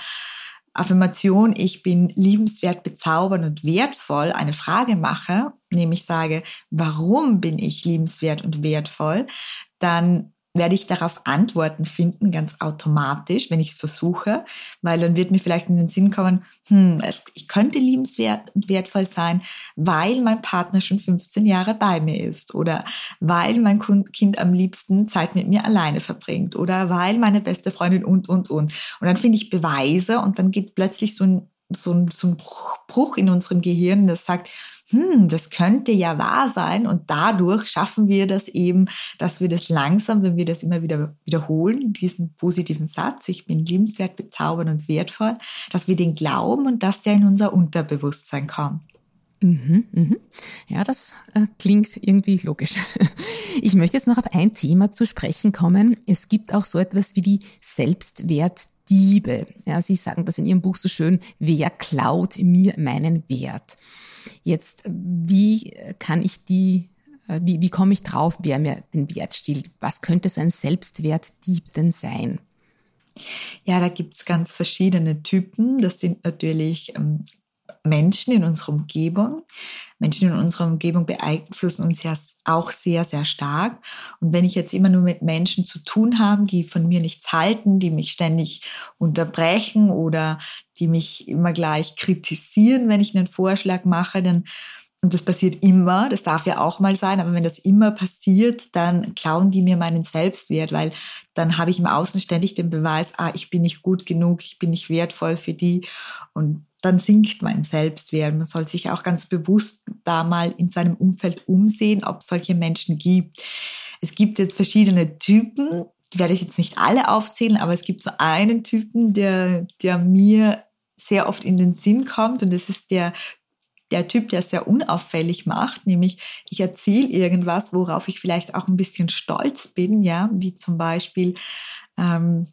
Affirmation, ich bin liebenswert, bezaubernd und wertvoll, eine Frage mache, nämlich sage, warum bin ich liebenswert und wertvoll, dann werde ich darauf Antworten finden, ganz automatisch, wenn ich es versuche, weil dann wird mir vielleicht in den Sinn kommen, hm, ich könnte liebenswert und wertvoll sein, weil mein Partner schon 15 Jahre bei mir ist oder weil mein Kind am liebsten Zeit mit mir alleine verbringt oder weil meine beste Freundin und, und, und. Und dann finde ich Beweise und dann geht plötzlich so ein, so ein, so ein Bruch in unserem Gehirn, das sagt, hm, das könnte ja wahr sein und dadurch schaffen wir das eben, dass wir das langsam, wenn wir das immer wieder wiederholen, diesen positiven Satz, ich bin liebenswert, bezaubernd und wertvoll, dass wir den glauben und dass der in unser Unterbewusstsein kommt. Mhm, mhm. Ja, das äh, klingt irgendwie logisch. Ich möchte jetzt noch auf ein Thema zu sprechen kommen. Es gibt auch so etwas wie die Selbstwert Diebe. Ja, Sie sagen das in Ihrem Buch so schön, wer klaut mir meinen Wert? Jetzt, wie kann ich die, äh, wie, wie komme ich drauf, wer mir den Wert stiehlt? Was könnte so ein Selbstwertdieb denn sein? Ja, da gibt es ganz verschiedene Typen. Das sind natürlich ähm, Menschen in unserer Umgebung. Menschen in unserer Umgebung beeinflussen uns ja auch sehr, sehr stark. Und wenn ich jetzt immer nur mit Menschen zu tun habe, die von mir nichts halten, die mich ständig unterbrechen oder die mich immer gleich kritisieren, wenn ich einen Vorschlag mache, dann und das passiert immer, das darf ja auch mal sein, aber wenn das immer passiert, dann klauen die mir meinen Selbstwert, weil dann habe ich im Außen ständig den Beweis, ah, ich bin nicht gut genug, ich bin nicht wertvoll für die. Und dann sinkt mein Selbstwert. Man soll sich auch ganz bewusst da mal in seinem Umfeld umsehen, ob es solche Menschen gibt. Es gibt jetzt verschiedene Typen, die werde ich jetzt nicht alle aufzählen, aber es gibt so einen Typen, der, der mir sehr oft in den Sinn kommt und das ist der der Typ, der es sehr unauffällig macht, nämlich ich erzähle irgendwas, worauf ich vielleicht auch ein bisschen stolz bin, ja, wie zum Beispiel, ähm,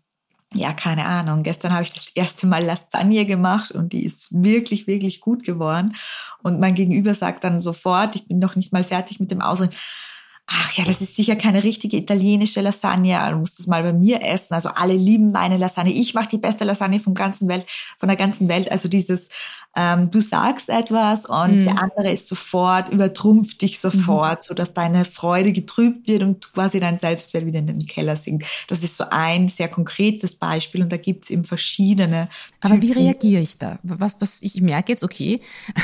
ja, keine Ahnung, gestern habe ich das erste Mal Lasagne gemacht und die ist wirklich, wirklich gut geworden. Und mein Gegenüber sagt dann sofort, ich bin noch nicht mal fertig mit dem Ausreden, ach ja, das ist sicher keine richtige italienische Lasagne, du musst es mal bei mir essen. Also alle lieben meine Lasagne. Ich mache die beste Lasagne vom ganzen Welt, von der ganzen Welt. Also dieses, ähm, du sagst etwas und mhm. der andere ist sofort, übertrumpft dich sofort, mhm. so dass deine Freude getrübt wird und quasi dein Selbstwert wieder in den Keller sinkt. Das ist so ein sehr konkretes Beispiel und da gibt's eben verschiedene. Aber wie reagiere ich da? Was, was ich merke jetzt, okay,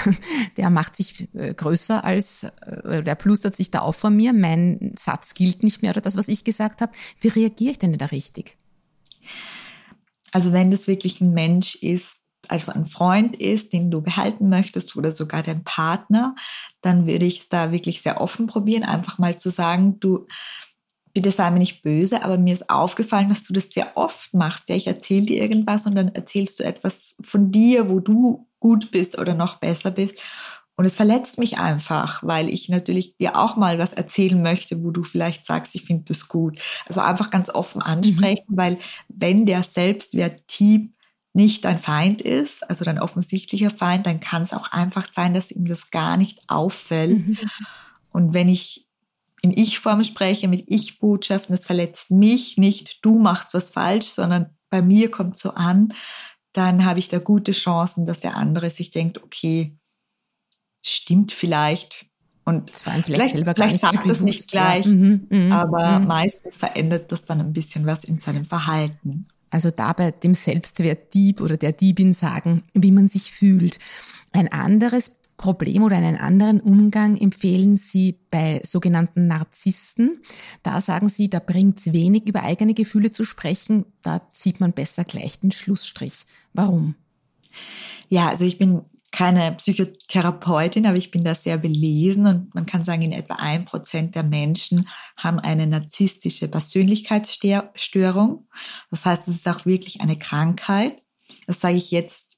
der macht sich äh, größer als, äh, der plustert sich da auf von mir, mein Satz gilt nicht mehr oder das, was ich gesagt habe. Wie reagiere ich denn da richtig? Also wenn das wirklich ein Mensch ist, also ein Freund ist, den du behalten möchtest oder sogar dein Partner, dann würde ich es da wirklich sehr offen probieren, einfach mal zu sagen, du, bitte sei mir nicht böse, aber mir ist aufgefallen, dass du das sehr oft machst. Ja, ich erzähle dir irgendwas und dann erzählst du etwas von dir, wo du gut bist oder noch besser bist. Und es verletzt mich einfach, weil ich natürlich dir auch mal was erzählen möchte, wo du vielleicht sagst, ich finde das gut. Also einfach ganz offen ansprechen, mhm. weil wenn der Selbstwerttyp nicht dein Feind ist, also dein offensichtlicher Feind, dann kann es auch einfach sein, dass ihm das gar nicht auffällt. Mhm. Und wenn ich in Ich-Form spreche, mit Ich-Botschaften, das verletzt mich nicht, du machst was falsch, sondern bei mir kommt so an, dann habe ich da gute Chancen, dass der andere sich denkt, okay, stimmt vielleicht. Und das war vielleicht, vielleicht selber vielleicht gar nicht das nicht gleich, mhm, mh, aber mh. meistens verändert das dann ein bisschen was in seinem Verhalten. Also dabei dem Selbstwertdieb oder der Diebin sagen, wie man sich fühlt. Ein anderes Problem oder einen anderen Umgang empfehlen Sie bei sogenannten Narzissten. Da sagen Sie, da bringt es wenig über eigene Gefühle zu sprechen, da zieht man besser gleich den Schlussstrich. Warum? Ja, also ich bin keine Psychotherapeutin, aber ich bin da sehr belesen und man kann sagen, in etwa ein Prozent der Menschen haben eine narzisstische Persönlichkeitsstörung. Das heißt, es ist auch wirklich eine Krankheit. Das sage ich jetzt,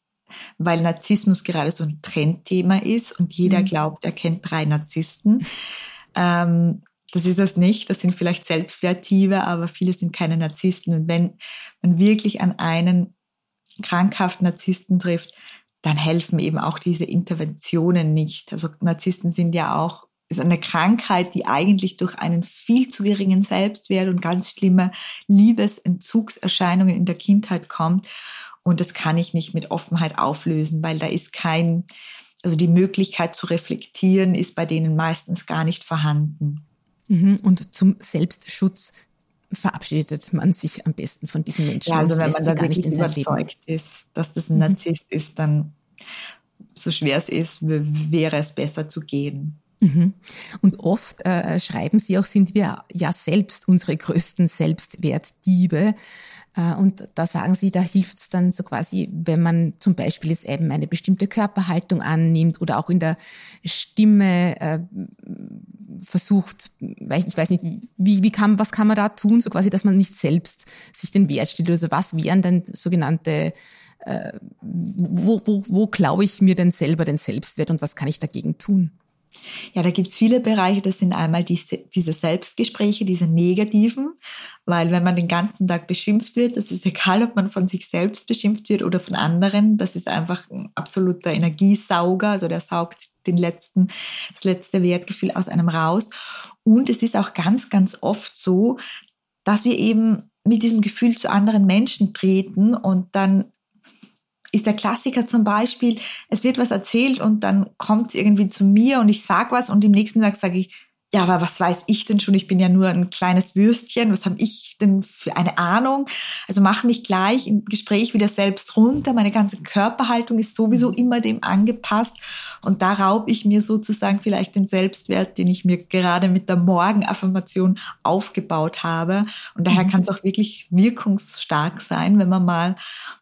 weil Narzissmus gerade so ein Trendthema ist und jeder mhm. glaubt, er kennt drei Narzissten. Ähm, das ist es nicht. Das sind vielleicht Selbstwertive, aber viele sind keine Narzissten. Und wenn man wirklich an einen krankhaften Narzissten trifft, dann helfen eben auch diese Interventionen nicht. Also Narzissten sind ja auch ist eine Krankheit, die eigentlich durch einen viel zu geringen Selbstwert und ganz schlimme Liebesentzugserscheinungen in der Kindheit kommt. Und das kann ich nicht mit Offenheit auflösen, weil da ist kein, also die Möglichkeit zu reflektieren ist bei denen meistens gar nicht vorhanden. Mhm. Und zum Selbstschutz verabschiedet man sich am besten von diesen Menschen. Ja, also wenn man da wirklich überzeugt ist, dass das ein mhm. Narzisst ist, dann so schwer es ist, wäre es besser zu gehen. Mhm. Und oft äh, schreiben Sie auch, sind wir ja selbst unsere größten Selbstwertdiebe. Äh, und da sagen Sie, da hilft es dann so quasi, wenn man zum Beispiel jetzt eben eine bestimmte Körperhaltung annimmt oder auch in der Stimme äh, versucht, ich weiß nicht, wie, wie kann, was kann man da tun, so quasi, dass man nicht selbst sich den Wert stellt. Also was wären dann sogenannte, äh, wo, wo, wo klaue ich mir denn selber den Selbstwert und was kann ich dagegen tun? Ja, da gibt's viele Bereiche. Das sind einmal diese, diese Selbstgespräche, diese negativen, weil wenn man den ganzen Tag beschimpft wird, das ist egal, ob man von sich selbst beschimpft wird oder von anderen, das ist einfach ein absoluter Energiesauger, also der saugt den letzten, das letzte Wertgefühl aus einem raus. Und es ist auch ganz, ganz oft so, dass wir eben mit diesem Gefühl zu anderen Menschen treten und dann ist der Klassiker zum Beispiel, es wird was erzählt und dann kommt es irgendwie zu mir und ich sag was und im nächsten Tag sage ich, ja, aber was weiß ich denn schon? Ich bin ja nur ein kleines Würstchen. Was habe ich denn für eine Ahnung? Also mache mich gleich im Gespräch wieder selbst runter. Meine ganze Körperhaltung ist sowieso immer dem angepasst. Und da raube ich mir sozusagen vielleicht den Selbstwert, den ich mir gerade mit der Morgenaffirmation aufgebaut habe. Und daher mhm. kann es auch wirklich wirkungsstark sein, wenn man mal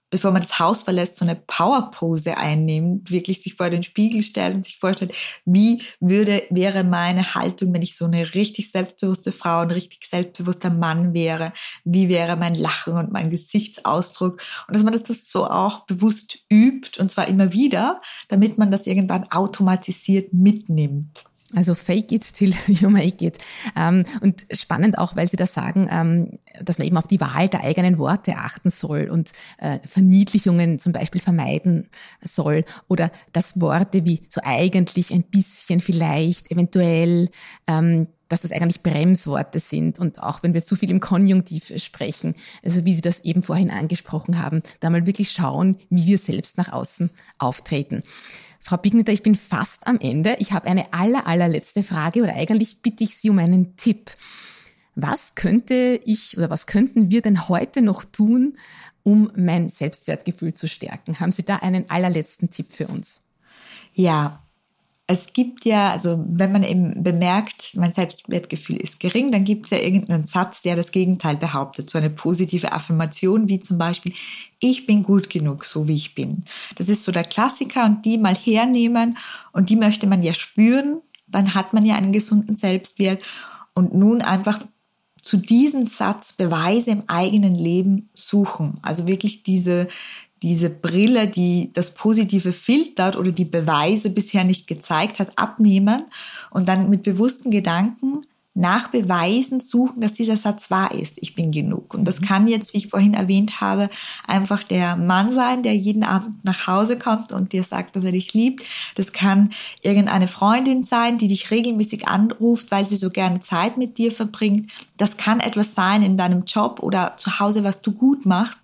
bevor man das Haus verlässt, so eine Powerpose einnimmt, wirklich sich vor den Spiegel stellt und sich vorstellt, wie würde, wäre meine Haltung, wenn ich so eine richtig selbstbewusste Frau, ein richtig selbstbewusster Mann wäre, wie wäre mein Lachen und mein Gesichtsausdruck und dass man das, das so auch bewusst übt und zwar immer wieder, damit man das irgendwann automatisiert mitnimmt. Also fake it till you make it. Ähm, und spannend auch, weil Sie da sagen, ähm, dass man eben auf die Wahl der eigenen Worte achten soll und äh, Verniedlichungen zum Beispiel vermeiden soll oder dass Worte wie so eigentlich, ein bisschen, vielleicht, eventuell, ähm, dass das eigentlich Bremsworte sind und auch wenn wir zu viel im Konjunktiv sprechen, also wie Sie das eben vorhin angesprochen haben, da mal wirklich schauen, wie wir selbst nach außen auftreten. Frau Bignitter, ich bin fast am Ende. Ich habe eine aller, allerletzte Frage oder eigentlich bitte ich Sie um einen Tipp. Was könnte ich oder was könnten wir denn heute noch tun, um mein Selbstwertgefühl zu stärken? Haben Sie da einen allerletzten Tipp für uns? Ja, es gibt ja, also wenn man eben bemerkt, mein Selbstwertgefühl ist gering, dann gibt es ja irgendeinen Satz, der das Gegenteil behauptet. So eine positive Affirmation wie zum Beispiel, ich bin gut genug, so wie ich bin. Das ist so der Klassiker und die mal hernehmen und die möchte man ja spüren, dann hat man ja einen gesunden Selbstwert und nun einfach zu diesem Satz Beweise im eigenen Leben suchen. Also wirklich diese, diese Brille, die das Positive filtert oder die Beweise bisher nicht gezeigt hat, abnehmen und dann mit bewussten Gedanken nach Beweisen suchen, dass dieser Satz wahr ist. Ich bin genug. Und das mhm. kann jetzt, wie ich vorhin erwähnt habe, einfach der Mann sein, der jeden Abend nach Hause kommt und dir sagt, dass er dich liebt. Das kann irgendeine Freundin sein, die dich regelmäßig anruft, weil sie so gerne Zeit mit dir verbringt. Das kann etwas sein in deinem Job oder zu Hause, was du gut machst.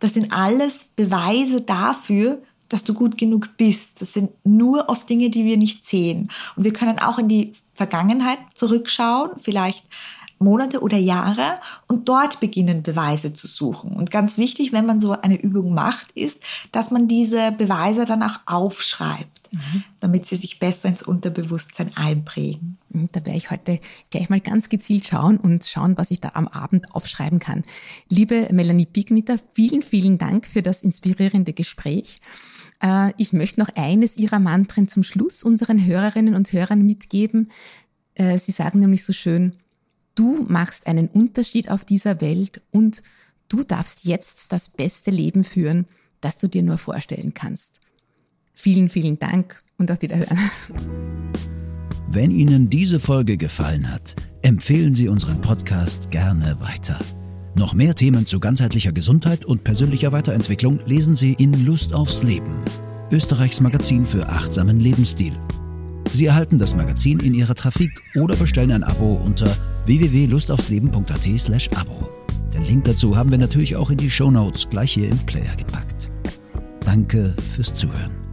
Das sind alles Beweise dafür, dass du gut genug bist. Das sind nur oft Dinge, die wir nicht sehen. Und wir können auch in die Vergangenheit zurückschauen, vielleicht Monate oder Jahre und dort beginnen Beweise zu suchen. Und ganz wichtig, wenn man so eine Übung macht, ist, dass man diese Beweise dann auch aufschreibt, mhm. damit sie sich besser ins Unterbewusstsein einprägen. Da werde ich heute gleich mal ganz gezielt schauen und schauen, was ich da am Abend aufschreiben kann. Liebe Melanie Pigniter, vielen, vielen Dank für das inspirierende Gespräch. Äh, ich möchte noch eines Ihrer Mantren zum Schluss unseren Hörerinnen und Hörern mitgeben. Äh, Sie sagen nämlich so schön, du machst einen Unterschied auf dieser Welt und du darfst jetzt das beste Leben führen, das du dir nur vorstellen kannst. Vielen, vielen Dank und auf Wiederhören. Wenn Ihnen diese Folge gefallen hat, empfehlen Sie unseren Podcast gerne weiter. Noch mehr Themen zu ganzheitlicher Gesundheit und persönlicher Weiterentwicklung lesen Sie in Lust aufs Leben, Österreichs Magazin für achtsamen Lebensstil. Sie erhalten das Magazin in Ihrer Trafik oder bestellen ein Abo unter www.lustaufsleben.at/abo. Den Link dazu haben wir natürlich auch in die Show Notes gleich hier im Player gepackt. Danke fürs Zuhören.